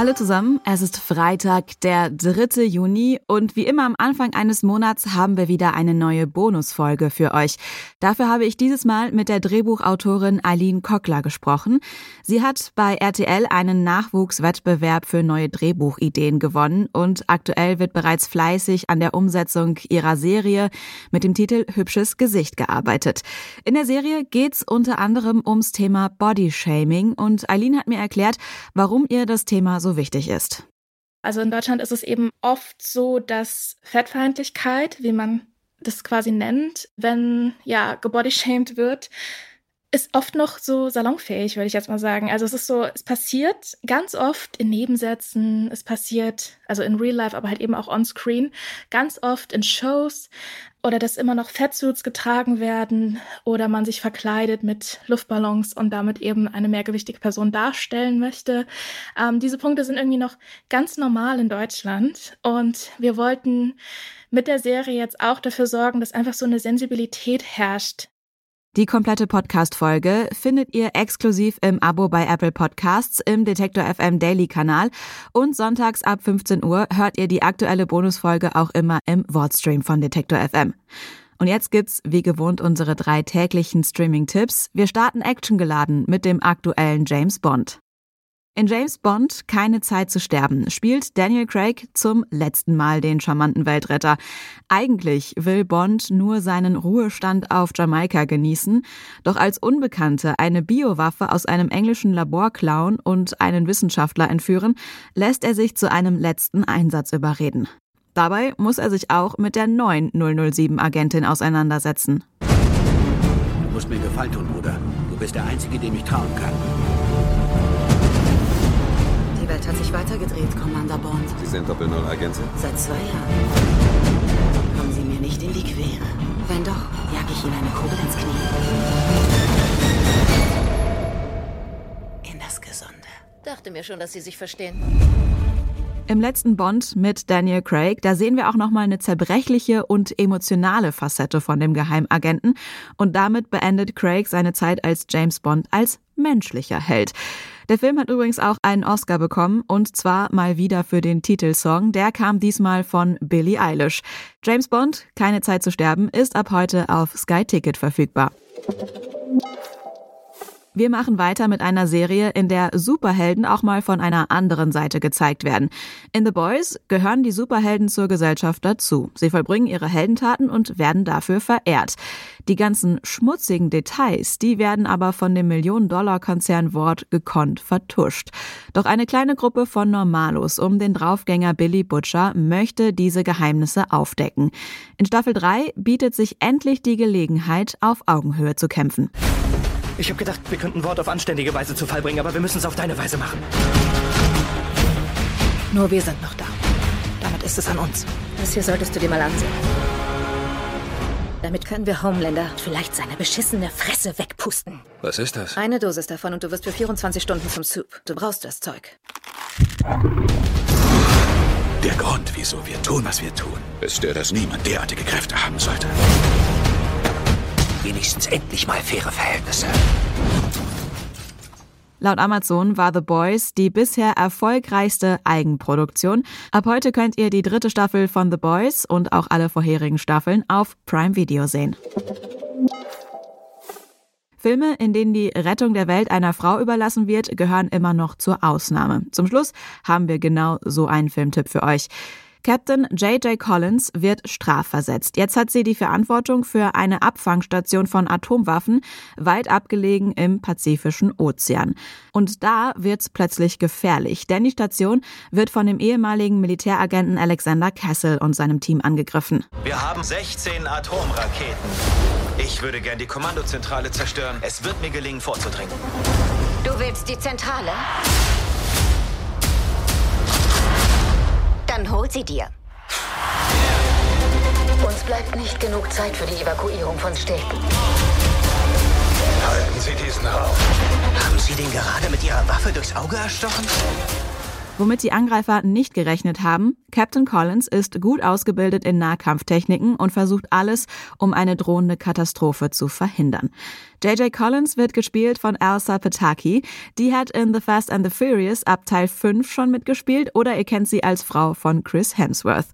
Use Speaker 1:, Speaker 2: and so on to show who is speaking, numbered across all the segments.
Speaker 1: Hallo zusammen, es ist Freitag, der 3. Juni und wie immer am Anfang eines Monats haben wir wieder eine neue Bonusfolge für euch. Dafür habe ich dieses Mal mit der Drehbuchautorin Eileen Kockler gesprochen. Sie hat bei RTL einen Nachwuchswettbewerb für neue Drehbuchideen gewonnen und aktuell wird bereits fleißig an der Umsetzung ihrer Serie mit dem Titel Hübsches Gesicht gearbeitet. In der Serie geht's unter anderem ums Thema Bodyshaming und Eileen hat mir erklärt, warum ihr das Thema so wichtig ist.
Speaker 2: Also in Deutschland ist es eben oft so, dass Fettfeindlichkeit, wie man das quasi nennt, wenn ja gebodyshamed wird, ist oft noch so salonfähig, würde ich jetzt mal sagen. Also es ist so, es passiert ganz oft in Nebensätzen, es passiert, also in Real Life, aber halt eben auch on Screen, ganz oft in Shows oder dass immer noch Fettsuits getragen werden oder man sich verkleidet mit Luftballons und damit eben eine mehrgewichtige Person darstellen möchte. Ähm, diese Punkte sind irgendwie noch ganz normal in Deutschland und wir wollten mit der Serie jetzt auch dafür sorgen, dass einfach so eine Sensibilität herrscht
Speaker 1: die komplette Podcast-Folge findet ihr exklusiv im Abo bei Apple Podcasts im Detektor FM Daily Kanal und sonntags ab 15 Uhr hört ihr die aktuelle Bonusfolge auch immer im Wordstream von Detektor FM. Und jetzt gibt's wie gewohnt unsere drei täglichen Streaming-Tipps. Wir starten actiongeladen mit dem aktuellen James Bond. In James Bond Keine Zeit zu sterben spielt Daniel Craig zum letzten Mal den charmanten Weltretter. Eigentlich will Bond nur seinen Ruhestand auf Jamaika genießen, doch als Unbekannte eine Biowaffe aus einem englischen Labor klauen und einen Wissenschaftler entführen, lässt er sich zu einem letzten Einsatz überreden. Dabei muss er sich auch mit der neuen 007-Agentin auseinandersetzen.
Speaker 3: Du musst mir Gefallen tun, Bruder. Du bist der Einzige, dem ich trauen kann.
Speaker 4: Sich weitergedreht, Commander Bond.
Speaker 5: Sie sind Doppel-Null-Agentin?
Speaker 4: Seit zwei Jahren. Kommen Sie mir nicht in die Quere. Wenn doch, jag ich Ihnen eine Kugel ins Knie. In das Gesunde.
Speaker 6: Dachte mir schon, dass Sie sich verstehen.
Speaker 1: Im letzten Bond mit Daniel Craig, da sehen wir auch noch mal eine zerbrechliche und emotionale Facette von dem Geheimagenten und damit beendet Craig seine Zeit als James Bond als menschlicher Held. Der Film hat übrigens auch einen Oscar bekommen und zwar mal wieder für den Titelsong. Der kam diesmal von Billie Eilish. James Bond, Keine Zeit zu sterben, ist ab heute auf Sky Ticket verfügbar. Wir machen weiter mit einer Serie, in der Superhelden auch mal von einer anderen Seite gezeigt werden. In The Boys gehören die Superhelden zur Gesellschaft dazu. Sie vollbringen ihre Heldentaten und werden dafür verehrt. Die ganzen schmutzigen Details, die werden aber von dem Millionen-Dollar-Konzern Wort gekonnt vertuscht. Doch eine kleine Gruppe von Normalos um den Draufgänger Billy Butcher möchte diese Geheimnisse aufdecken. In Staffel 3 bietet sich endlich die Gelegenheit, auf Augenhöhe zu kämpfen.
Speaker 7: Ich habe gedacht, wir könnten Wort auf anständige Weise zu Fall bringen, aber wir müssen es auf deine Weise machen.
Speaker 6: Nur wir sind noch da. Damit ist es an uns. Das hier solltest du dir mal ansehen. Damit können wir Homelander vielleicht seine beschissene Fresse wegpusten.
Speaker 5: Was ist das?
Speaker 6: Eine Dosis davon und du wirst für 24 Stunden zum Soup. Du brauchst das Zeug.
Speaker 3: Der Grund, wieso wir tun, was wir tun, ist der, dass niemand derartige Kräfte haben sollte. Wenigstens endlich mal faire Verhältnisse.
Speaker 1: Laut Amazon war The Boys die bisher erfolgreichste Eigenproduktion. Ab heute könnt ihr die dritte Staffel von The Boys und auch alle vorherigen Staffeln auf Prime Video sehen. Filme, in denen die Rettung der Welt einer Frau überlassen wird, gehören immer noch zur Ausnahme. Zum Schluss haben wir genau so einen Filmtipp für euch. Captain J.J. Collins wird strafversetzt. Jetzt hat sie die Verantwortung für eine Abfangstation von Atomwaffen weit abgelegen im Pazifischen Ozean. Und da wird's plötzlich gefährlich, denn die Station wird von dem ehemaligen Militäragenten Alexander Castle und seinem Team angegriffen.
Speaker 8: Wir haben 16 Atomraketen. Ich würde gern die Kommandozentrale zerstören. Es wird mir gelingen, vorzudringen.
Speaker 6: Du willst die Zentrale?
Speaker 9: Dann hol sie dir. Uns bleibt nicht genug Zeit für die Evakuierung von Städten.
Speaker 8: Halten Sie diesen Raum.
Speaker 7: Haben Sie den gerade mit Ihrer Waffe durchs Auge erstochen?
Speaker 1: Womit die Angreifer nicht gerechnet haben, Captain Collins ist gut ausgebildet in Nahkampftechniken und versucht alles, um eine drohende Katastrophe zu verhindern. JJ Collins wird gespielt von Elsa Pataki. Die hat in The Fast and the Furious ab Teil 5 schon mitgespielt oder ihr kennt sie als Frau von Chris Hemsworth.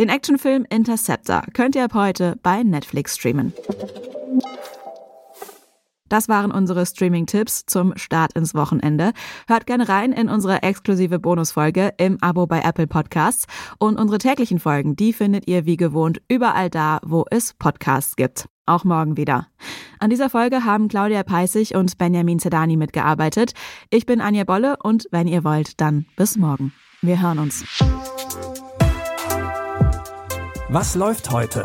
Speaker 1: Den Actionfilm Interceptor könnt ihr ab heute bei Netflix streamen. Das waren unsere Streaming-Tipps zum Start ins Wochenende. Hört gerne rein in unsere exklusive Bonusfolge im Abo bei Apple Podcasts. Und unsere täglichen Folgen, die findet ihr wie gewohnt überall da, wo es Podcasts gibt. Auch morgen wieder. An dieser Folge haben Claudia Peissig und Benjamin Zedani mitgearbeitet. Ich bin Anja Bolle und wenn ihr wollt, dann bis morgen. Wir hören uns.
Speaker 10: Was läuft heute?